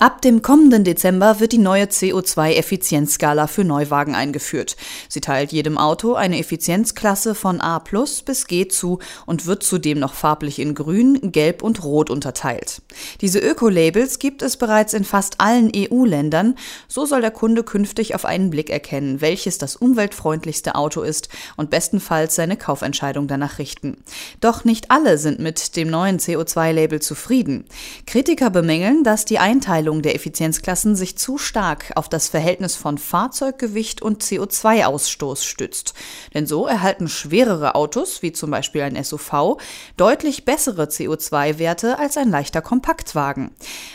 Ab dem kommenden Dezember wird die neue CO2-Effizienzskala für Neuwagen eingeführt. Sie teilt jedem Auto eine Effizienzklasse von A plus bis G zu und wird zudem noch farblich in Grün, Gelb und Rot unterteilt. Diese Öko-Labels gibt es bereits in fast allen EU-Ländern. So soll der Kunde künftig auf einen Blick erkennen, welches das umweltfreundlichste Auto ist und bestenfalls seine Kaufentscheidung danach richten. Doch nicht alle sind mit dem neuen CO2-Label zufrieden. Kritiker bemängeln, dass die Einteilung Aufteilung der Effizienzklassen sich zu stark auf das Verhältnis von Fahrzeuggewicht und CO2-Ausstoß stützt. Denn so erhalten schwerere Autos, wie zum Beispiel ein SUV, deutlich bessere CO2-Werte als ein leichter Kompaktwagen.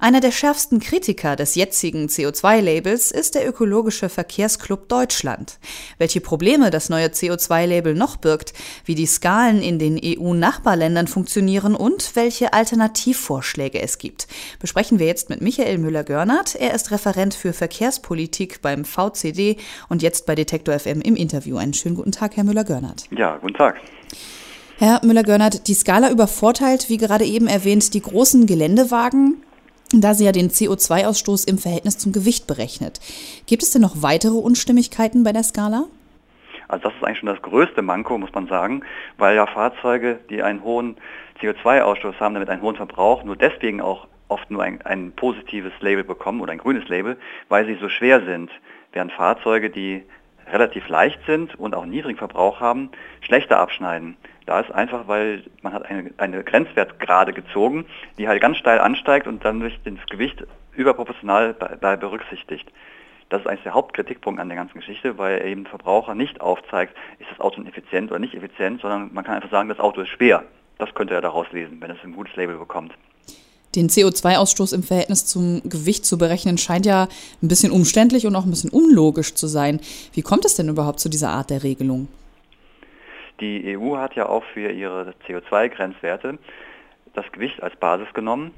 Einer der schärfsten Kritiker des jetzigen CO2-Labels ist der Ökologische Verkehrsclub Deutschland. Welche Probleme das neue CO2-Label noch birgt, wie die Skalen in den EU-Nachbarländern funktionieren und welche Alternativvorschläge es gibt, besprechen wir jetzt mit Michael Michael Müller-Görnert. Er ist Referent für Verkehrspolitik beim VCD und jetzt bei Detektor FM im Interview. Einen schönen guten Tag, Herr Müller-Görnert. Ja, guten Tag. Herr Müller-Görnert, die Skala übervorteilt, wie gerade eben erwähnt, die großen Geländewagen, da sie ja den CO2-Ausstoß im Verhältnis zum Gewicht berechnet. Gibt es denn noch weitere Unstimmigkeiten bei der Skala? Also das ist eigentlich schon das größte Manko, muss man sagen, weil ja Fahrzeuge, die einen hohen CO2-Ausstoß haben, damit einen hohen Verbrauch, nur deswegen auch oft nur ein, ein positives Label bekommen oder ein grünes Label, weil sie so schwer sind, während Fahrzeuge, die relativ leicht sind und auch niedrigen Verbrauch haben, schlechter abschneiden. Da ist einfach, weil man hat eine, eine Grenzwertgrade gezogen, die halt ganz steil ansteigt und dann durch das Gewicht überproportional bei, bei berücksichtigt. Das ist eigentlich der Hauptkritikpunkt an der ganzen Geschichte, weil eben Verbraucher nicht aufzeigt, ist das Auto effizient oder nicht effizient, sondern man kann einfach sagen, das Auto ist schwer. Das könnte er daraus lesen, wenn es ein gutes Label bekommt. Den CO2-Ausstoß im Verhältnis zum Gewicht zu berechnen, scheint ja ein bisschen umständlich und auch ein bisschen unlogisch zu sein. Wie kommt es denn überhaupt zu dieser Art der Regelung? Die EU hat ja auch für ihre CO2-Grenzwerte das Gewicht als Basis genommen.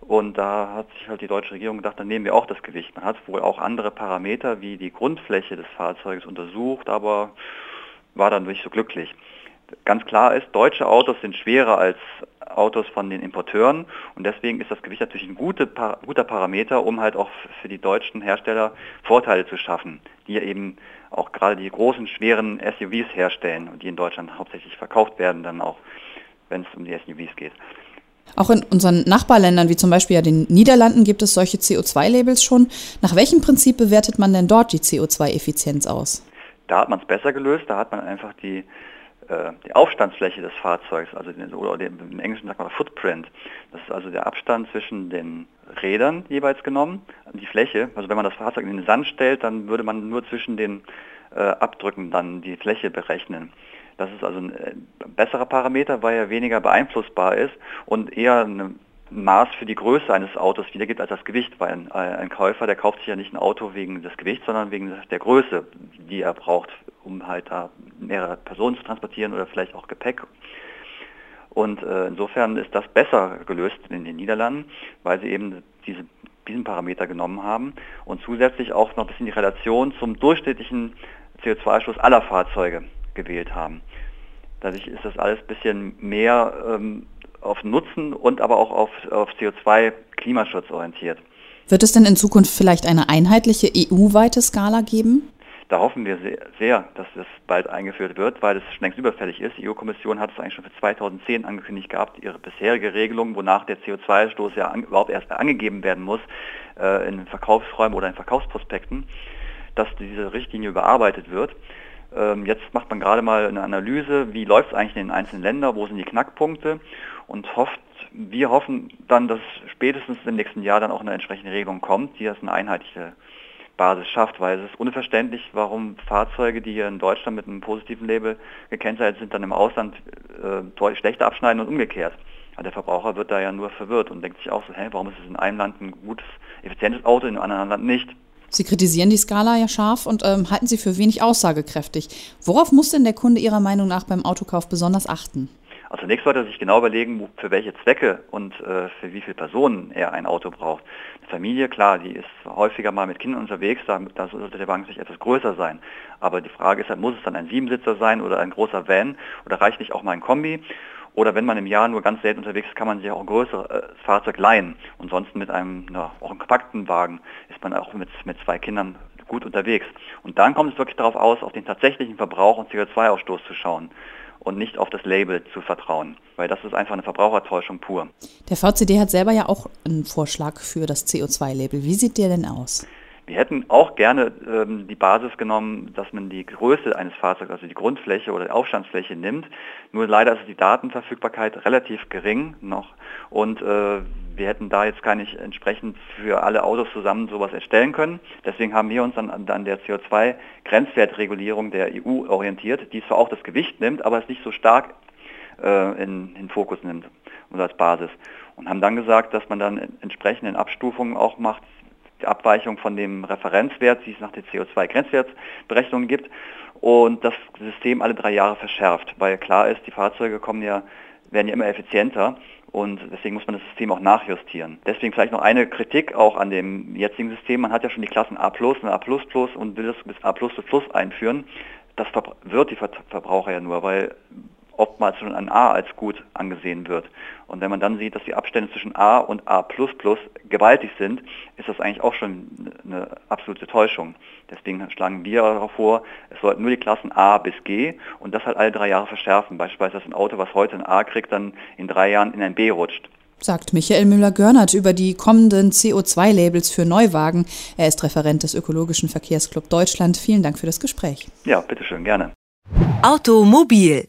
Und da hat sich halt die deutsche Regierung gedacht, dann nehmen wir auch das Gewicht. Man hat wohl auch andere Parameter wie die Grundfläche des Fahrzeuges untersucht, aber war dann nicht so glücklich. Ganz klar ist, deutsche Autos sind schwerer als Autos von den Importeuren und deswegen ist das Gewicht natürlich ein gute, guter Parameter, um halt auch für die deutschen Hersteller Vorteile zu schaffen, die eben auch gerade die großen, schweren SUVs herstellen und die in Deutschland hauptsächlich verkauft werden, dann auch, wenn es um die SUVs geht. Auch in unseren Nachbarländern, wie zum Beispiel ja den Niederlanden, gibt es solche CO2-Labels schon. Nach welchem Prinzip bewertet man denn dort die CO2-Effizienz aus? Da hat man es besser gelöst. Da hat man einfach die äh, die Aufstandsfläche des Fahrzeugs, also den, oder den, im Englischen sagt man Footprint. Das ist also der Abstand zwischen den Rädern jeweils genommen, die Fläche. Also wenn man das Fahrzeug in den Sand stellt, dann würde man nur zwischen den äh, Abdrücken dann die Fläche berechnen. Das ist also ein äh, besserer Parameter, weil er weniger beeinflussbar ist und eher ein Maß für die Größe eines Autos wiedergibt als das Gewicht, weil ein, ein Käufer, der kauft sich ja nicht ein Auto wegen des Gewichts, sondern wegen der Größe, die er braucht um halt da mehrere Personen zu transportieren oder vielleicht auch Gepäck. Und äh, insofern ist das besser gelöst in den Niederlanden, weil sie eben diese, diesen Parameter genommen haben und zusätzlich auch noch ein bisschen die Relation zum durchschnittlichen CO2-Ausstoß aller Fahrzeuge gewählt haben. Dadurch ist das alles ein bisschen mehr ähm, auf Nutzen und aber auch auf, auf CO2-Klimaschutz orientiert. Wird es denn in Zukunft vielleicht eine einheitliche EU-weite Skala geben? Da hoffen wir sehr, dass das bald eingeführt wird, weil es schon längst überfällig ist. Die EU-Kommission hat es eigentlich schon für 2010 angekündigt gehabt, ihre bisherige Regelung, wonach der CO2-Stoß ja an, überhaupt erst angegeben werden muss äh, in Verkaufsräumen oder in Verkaufsprospekten, dass diese Richtlinie überarbeitet wird. Ähm, jetzt macht man gerade mal eine Analyse, wie läuft es eigentlich in den einzelnen Ländern, wo sind die Knackpunkte und hofft, wir hoffen dann, dass spätestens im nächsten Jahr dann auch eine entsprechende Regelung kommt, die das eine einheitliche Basis schafft, weil es ist unverständlich, warum Fahrzeuge, die hier in Deutschland mit einem positiven Label gekennzeichnet sind, dann im Ausland äh, deutlich schlechter abschneiden und umgekehrt. Also der Verbraucher wird da ja nur verwirrt und denkt sich auch so, hä, warum ist es in einem Land ein gutes, effizientes Auto, in einem anderen Land nicht? Sie kritisieren die Skala ja scharf und ähm, halten sie für wenig aussagekräftig. Worauf muss denn der Kunde Ihrer Meinung nach beim Autokauf besonders achten? Also zunächst sollte er sich genau überlegen, für welche Zwecke und äh, für wie viele Personen er ein Auto braucht. Eine Familie, klar, die ist häufiger mal mit Kindern unterwegs, da, da sollte der Wagen sich etwas größer sein. Aber die Frage ist halt, muss es dann ein Siebensitzer sein oder ein großer Van oder reicht nicht auch mal ein Kombi? Oder wenn man im Jahr nur ganz selten unterwegs ist, kann man sich auch ein größeres äh, Fahrzeug leihen. Und sonst mit einem, na, auch einem kompakten Wagen ist man auch mit, mit zwei Kindern gut unterwegs. Und dann kommt es wirklich darauf aus, auf den tatsächlichen Verbrauch und CO2-Ausstoß zu schauen und nicht auf das Label zu vertrauen, weil das ist einfach eine Verbrauchertäuschung pur. Der VCD hat selber ja auch einen Vorschlag für das CO2-Label. Wie sieht der denn aus? Wir hätten auch gerne ähm, die Basis genommen, dass man die Größe eines Fahrzeugs, also die Grundfläche oder die Aufstandsfläche nimmt. Nur leider ist die Datenverfügbarkeit relativ gering noch und äh, wir hätten da jetzt gar nicht entsprechend für alle Autos zusammen sowas erstellen können. Deswegen haben wir uns dann an der CO2-Grenzwertregulierung der EU orientiert, die zwar auch das Gewicht nimmt, aber es nicht so stark äh, in den Fokus nimmt und als Basis. Und haben dann gesagt, dass man dann entsprechende Abstufungen auch macht, die Abweichung von dem Referenzwert, die es nach der CO2-Grenzwertberechnung gibt und das System alle drei Jahre verschärft, weil klar ist, die Fahrzeuge kommen ja, werden ja immer effizienter und deswegen muss man das System auch nachjustieren. Deswegen vielleicht noch eine Kritik auch an dem jetzigen System. Man hat ja schon die Klassen A und A und will das bis A einführen. Das wird die Verbraucher ja nur, weil oftmals schon ein A als gut angesehen wird. Und wenn man dann sieht, dass die Abstände zwischen A und A gewaltig sind, ist das eigentlich auch schon eine absolute Täuschung. Deswegen schlagen wir darauf vor, es sollten nur die Klassen A bis G und das halt alle drei Jahre verschärfen. Beispielsweise, dass ein Auto, was heute ein A kriegt, dann in drei Jahren in ein B rutscht sagt Michael Müller-Görnert über die kommenden CO2-Labels für Neuwagen. Er ist Referent des Ökologischen Verkehrsclub Deutschland. Vielen Dank für das Gespräch. Ja, bitteschön, gerne. Automobil